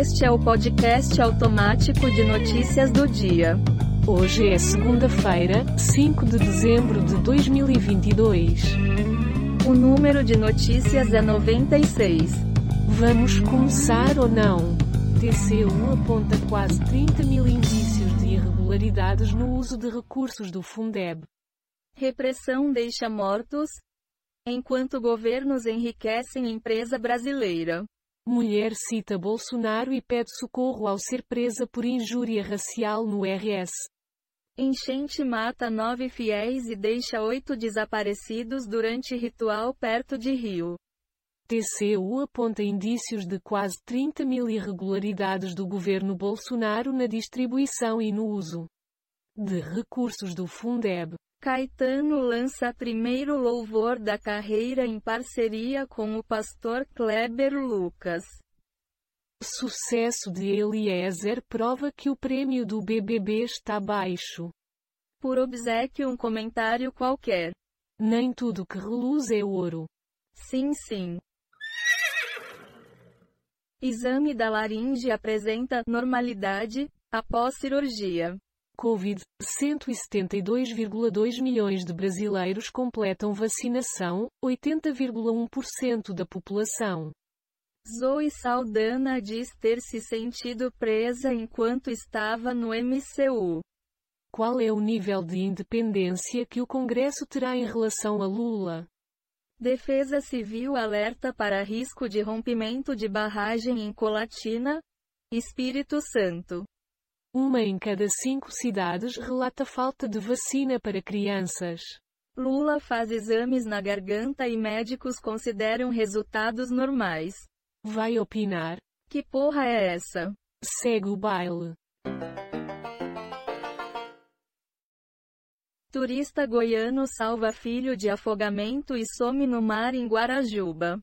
Este é o podcast automático de notícias do dia. Hoje é segunda-feira, 5 de dezembro de 2022. O número de notícias é 96. Vamos começar ou não? TCU aponta quase 30 mil indícios de irregularidades no uso de recursos do Fundeb. Repressão deixa mortos, enquanto governos enriquecem empresa brasileira. Mulher cita Bolsonaro e pede socorro ao ser presa por injúria racial no RS. Enchente mata nove fiéis e deixa oito desaparecidos durante ritual perto de Rio. TCU aponta indícios de quase 30 mil irregularidades do governo Bolsonaro na distribuição e no uso de recursos do Fundeb. Caetano lança primeiro louvor da carreira em parceria com o pastor Kleber Lucas. Sucesso de Eliezer prova que o prêmio do BBB está baixo. Por obsequio um comentário qualquer. Nem tudo que reluz é ouro. Sim, sim. Exame da laringe apresenta normalidade após cirurgia. Covid, 172,2 milhões de brasileiros completam vacinação, 80,1% da população. Zoe Saldana diz ter se sentido presa enquanto estava no MCU. Qual é o nível de independência que o Congresso terá em relação a Lula? Defesa Civil alerta para risco de rompimento de barragem em Colatina, Espírito Santo. Uma em cada cinco cidades relata falta de vacina para crianças. Lula faz exames na garganta e médicos consideram resultados normais. Vai opinar? Que porra é essa? Segue o baile. Turista goiano salva filho de afogamento e some no mar em Guarajuba.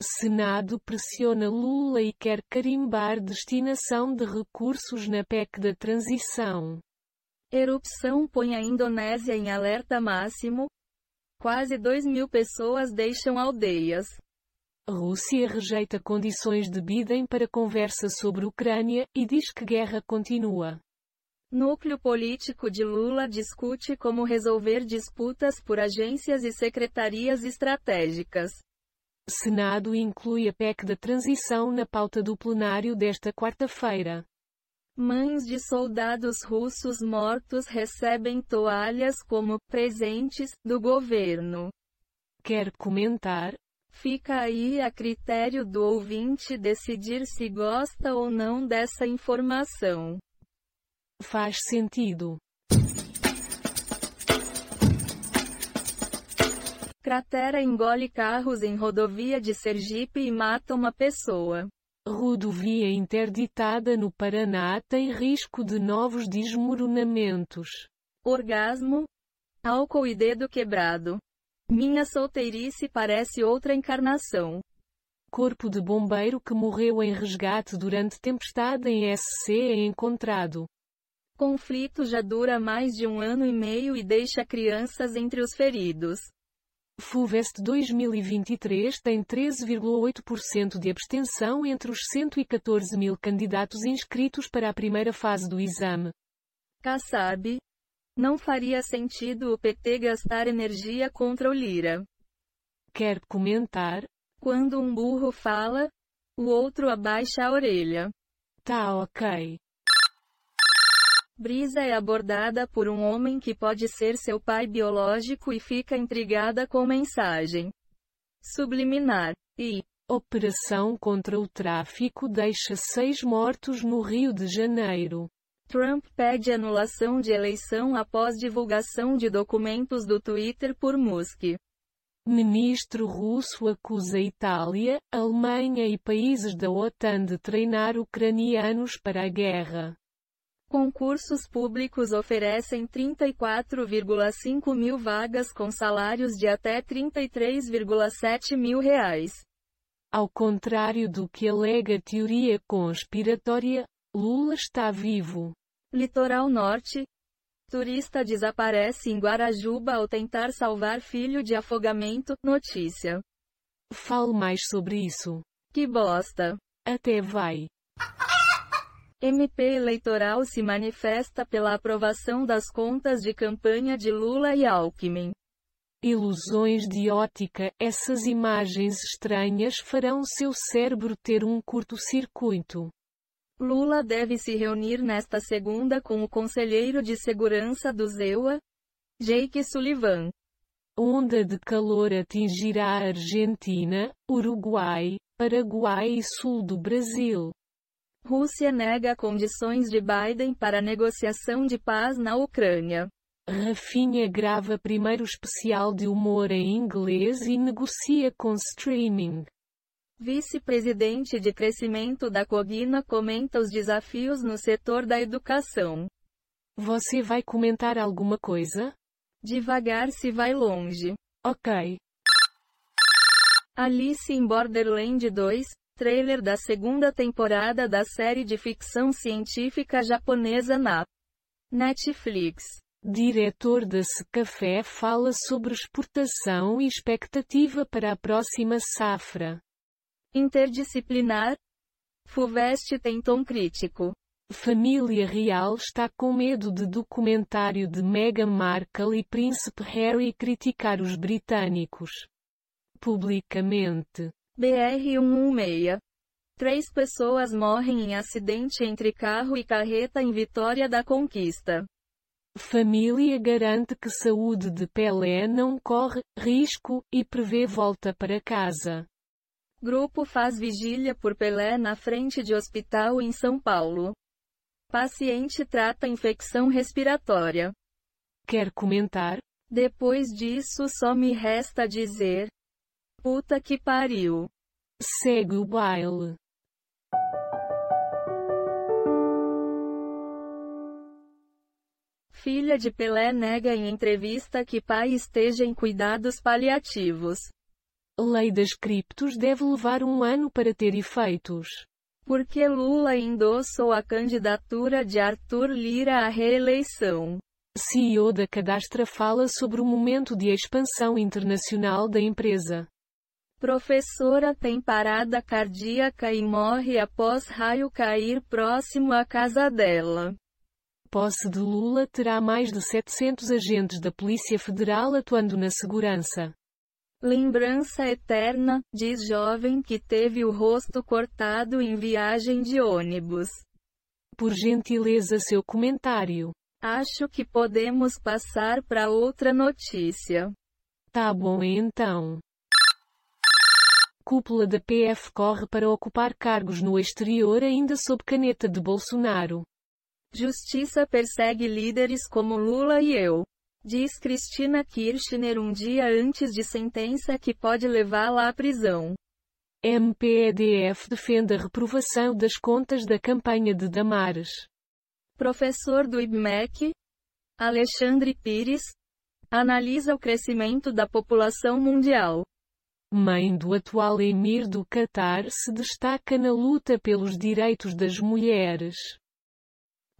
Senado pressiona Lula e quer carimbar destinação de recursos na PEC da transição. Erupção põe a Indonésia em alerta máximo. Quase 2 mil pessoas deixam aldeias. Rússia rejeita condições de Biden para conversa sobre Ucrânia e diz que guerra continua. Núcleo político de Lula discute como resolver disputas por agências e secretarias estratégicas. Senado inclui a PEC da transição na pauta do plenário desta quarta-feira. Mães de soldados russos mortos recebem toalhas como presentes do governo. Quer comentar? Fica aí a critério do ouvinte decidir se gosta ou não dessa informação. Faz sentido. Cratera engole carros em rodovia de Sergipe e mata uma pessoa. Rodovia interditada no Paraná tem risco de novos desmoronamentos. Orgasmo? Álcool e dedo quebrado. Minha solteirice parece outra encarnação. Corpo de bombeiro que morreu em resgate durante tempestade em SC é encontrado. Conflito já dura mais de um ano e meio e deixa crianças entre os feridos. FUVEST 2023 tem 13,8% de abstenção entre os 114 mil candidatos inscritos para a primeira fase do exame. Kassab. Não faria sentido o PT gastar energia contra o Lira. Quer comentar? Quando um burro fala, o outro abaixa a orelha. Tá ok. Brisa é abordada por um homem que pode ser seu pai biológico e fica intrigada com mensagem subliminar. E Operação contra o tráfico deixa seis mortos no Rio de Janeiro. Trump pede anulação de eleição após divulgação de documentos do Twitter por Musk. Ministro russo acusa Itália, Alemanha e países da OTAN de treinar ucranianos para a guerra. Concursos públicos oferecem 34,5 mil vagas com salários de até 33,7 mil reais. Ao contrário do que alega a teoria conspiratória, Lula está vivo. Litoral Norte. Turista desaparece em Guarajuba ao tentar salvar filho de afogamento. Notícia. Fale mais sobre isso. Que bosta. Até vai. MP eleitoral se manifesta pela aprovação das contas de campanha de Lula e Alckmin. Ilusões de ótica, essas imagens estranhas farão seu cérebro ter um curto-circuito. Lula deve se reunir nesta segunda com o conselheiro de segurança do ZEUA, Jake Sullivan. Onda de calor atingirá a Argentina, Uruguai, Paraguai e sul do Brasil. Rússia nega condições de Biden para negociação de paz na Ucrânia. Rafinha grava primeiro especial de humor em inglês e negocia com streaming. Vice-presidente de crescimento da Cogina comenta os desafios no setor da educação. Você vai comentar alguma coisa? Devagar se vai longe. Ok. Alice in Borderland 2, trailer da segunda temporada da série de ficção científica japonesa na Netflix. Diretor da Secafé fala sobre exportação e expectativa para a próxima safra. Interdisciplinar. Fuvest tem tom crítico. Família real está com medo de documentário de Meghan Markle e Príncipe Harry criticar os britânicos. Publicamente. BR-116. Três pessoas morrem em acidente entre carro e carreta em Vitória da Conquista. Família garante que saúde de Pelé não corre risco e prevê volta para casa. Grupo faz vigília por Pelé na frente de hospital em São Paulo. Paciente trata infecção respiratória. Quer comentar? Depois disso só me resta dizer: Puta que pariu. Segue o baile. Filha de Pelé nega em entrevista que pai esteja em cuidados paliativos. Lei das criptos deve levar um ano para ter efeitos. Porque Lula endossou a candidatura de Arthur Lira à reeleição. CEO da Cadastra fala sobre o momento de expansão internacional da empresa. Professora tem parada cardíaca e morre após raio cair próximo à casa dela. Posse de Lula terá mais de 700 agentes da Polícia Federal atuando na segurança. Lembrança eterna, diz jovem que teve o rosto cortado em viagem de ônibus. Por gentileza seu comentário. Acho que podemos passar para outra notícia. Tá bom então. Cúpula da PF corre para ocupar cargos no exterior ainda sob caneta de Bolsonaro. Justiça persegue líderes como Lula e eu. Diz Cristina Kirchner um dia antes de sentença que pode levá-la à prisão. MPEDF defende a reprovação das contas da campanha de Damares. Professor do IBMEC, Alexandre Pires, analisa o crescimento da população mundial. Mãe do atual emir do Catar se destaca na luta pelos direitos das mulheres.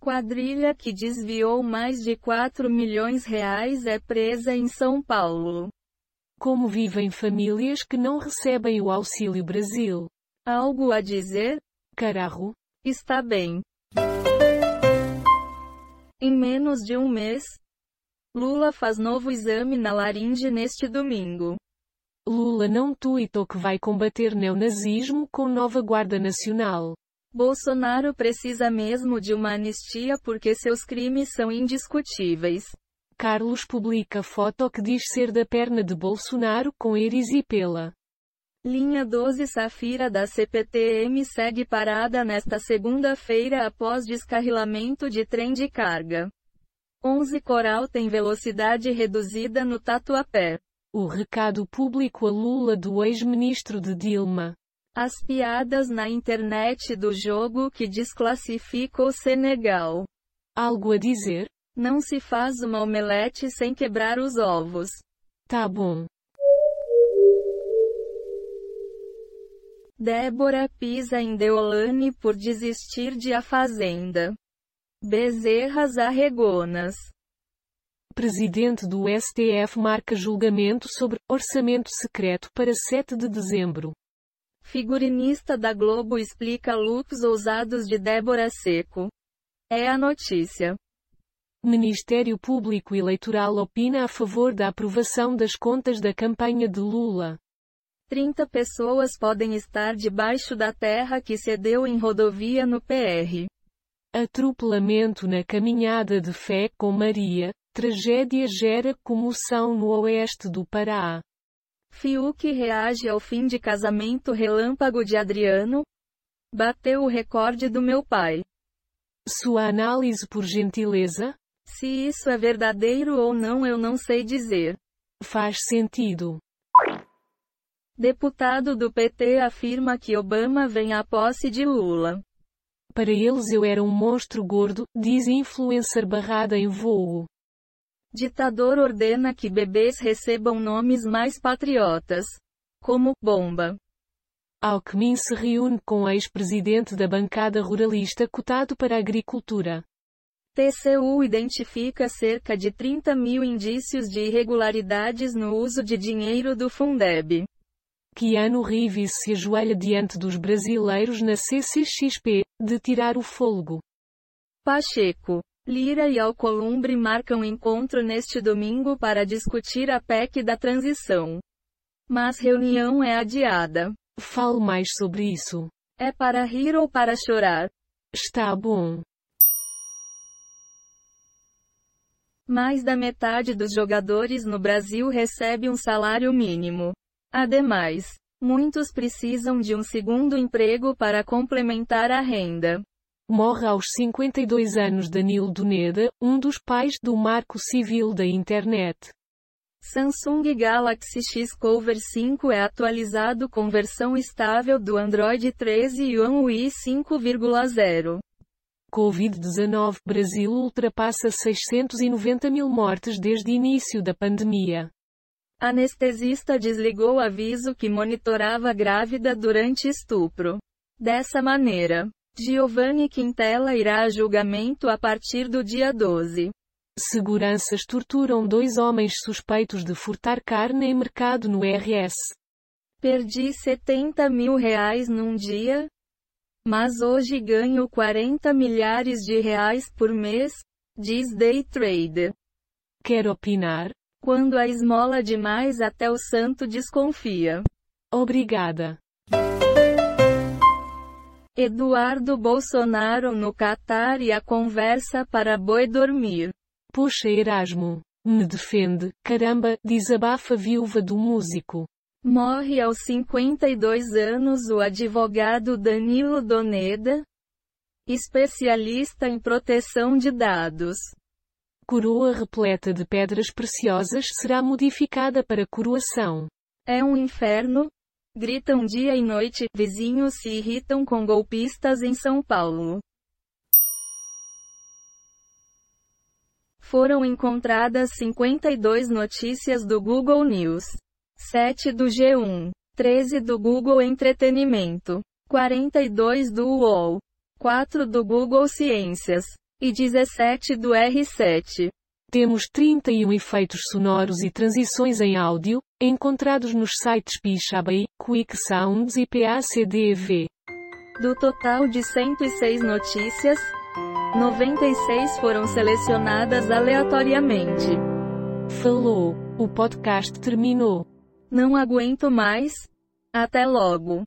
Quadrilha que desviou mais de 4 milhões reais é presa em São Paulo. Como vivem famílias que não recebem o Auxílio Brasil? Algo a dizer? Cararro. Está bem. Em menos de um mês, Lula faz novo exame na laringe neste domingo. Lula não tuitou que vai combater neonazismo com nova Guarda Nacional. Bolsonaro precisa mesmo de uma anistia porque seus crimes são indiscutíveis. Carlos publica foto que diz ser da perna de Bolsonaro com erisipela. Linha 12 Safira da CPTM segue parada nesta segunda-feira após descarrilamento de trem de carga. 11 Coral tem velocidade reduzida no Tatuapé. O recado público a Lula do ex-ministro de Dilma. As piadas na internet do jogo que desclassifica o Senegal. Algo a dizer? Não se faz uma omelete sem quebrar os ovos. Tá bom. Débora pisa em Deolane por desistir de A Fazenda. Bezerras arregonas. Presidente do STF marca julgamento sobre orçamento secreto para 7 de dezembro. Figurinista da Globo explica looks ousados de Débora Seco. É a notícia. Ministério Público Eleitoral opina a favor da aprovação das contas da campanha de Lula. 30 pessoas podem estar debaixo da terra que cedeu em rodovia no PR. Atropelamento na caminhada de fé com Maria, tragédia gera comoção no oeste do Pará. Fiuk reage ao fim de casamento relâmpago de Adriano? Bateu o recorde do meu pai. Sua análise por gentileza? Se isso é verdadeiro ou não eu não sei dizer. Faz sentido. Deputado do PT afirma que Obama vem à posse de Lula. Para eles eu era um monstro gordo, diz influencer barrada em voo. Ditador ordena que bebês recebam nomes mais patriotas. Como bomba. Alckmin se reúne com ex-presidente da bancada ruralista cotado para a agricultura. TCU identifica cerca de 30 mil indícios de irregularidades no uso de dinheiro do Fundeb. Keanu Reeves se ajoelha diante dos brasileiros na CCXP, de tirar o fôlego. Pacheco. Lira e Alcolumbre marcam encontro neste domingo para discutir a PEC da transição. Mas reunião é adiada. Fale mais sobre isso. É para rir ou para chorar? Está bom. Mais da metade dos jogadores no Brasil recebe um salário mínimo. Ademais, muitos precisam de um segundo emprego para complementar a renda. Morre aos 52 anos Danilo Duneda, um dos pais do Marco Civil da Internet. Samsung Galaxy X Cover 5 é atualizado com versão estável do Android 13 e One UI 5,0. Covid-19 Brasil ultrapassa 690 mil mortes desde início da pandemia. Anestesista desligou aviso que monitorava grávida durante estupro. Dessa maneira, Giovanni Quintela irá a julgamento a partir do dia 12. Seguranças torturam dois homens suspeitos de furtar carne em mercado no RS. Perdi 70 mil reais num dia? Mas hoje ganho 40 milhares de reais por mês, diz Day Trader. Quer opinar? Quando a esmola demais até o santo desconfia. Obrigada. Eduardo Bolsonaro no Catar e a conversa para boi dormir. Puxa Erasmo. Me defende, caramba, desabafa viúva do músico. Morre aos 52 anos o advogado Danilo Doneda, especialista em proteção de dados. Coroa repleta de pedras preciosas será modificada para coroação. É um inferno, Gritam dia e noite, vizinhos se irritam com golpistas em São Paulo. Foram encontradas 52 notícias do Google News, 7 do G1, 13 do Google Entretenimento, 42 do UOL, 4 do Google Ciências e 17 do R7. Temos 31 efeitos sonoros e transições em áudio, encontrados nos sites Pixabay, Quick Sounds e PACDV. Do total de 106 notícias, 96 foram selecionadas aleatoriamente. Falou. O podcast terminou. Não aguento mais. Até logo.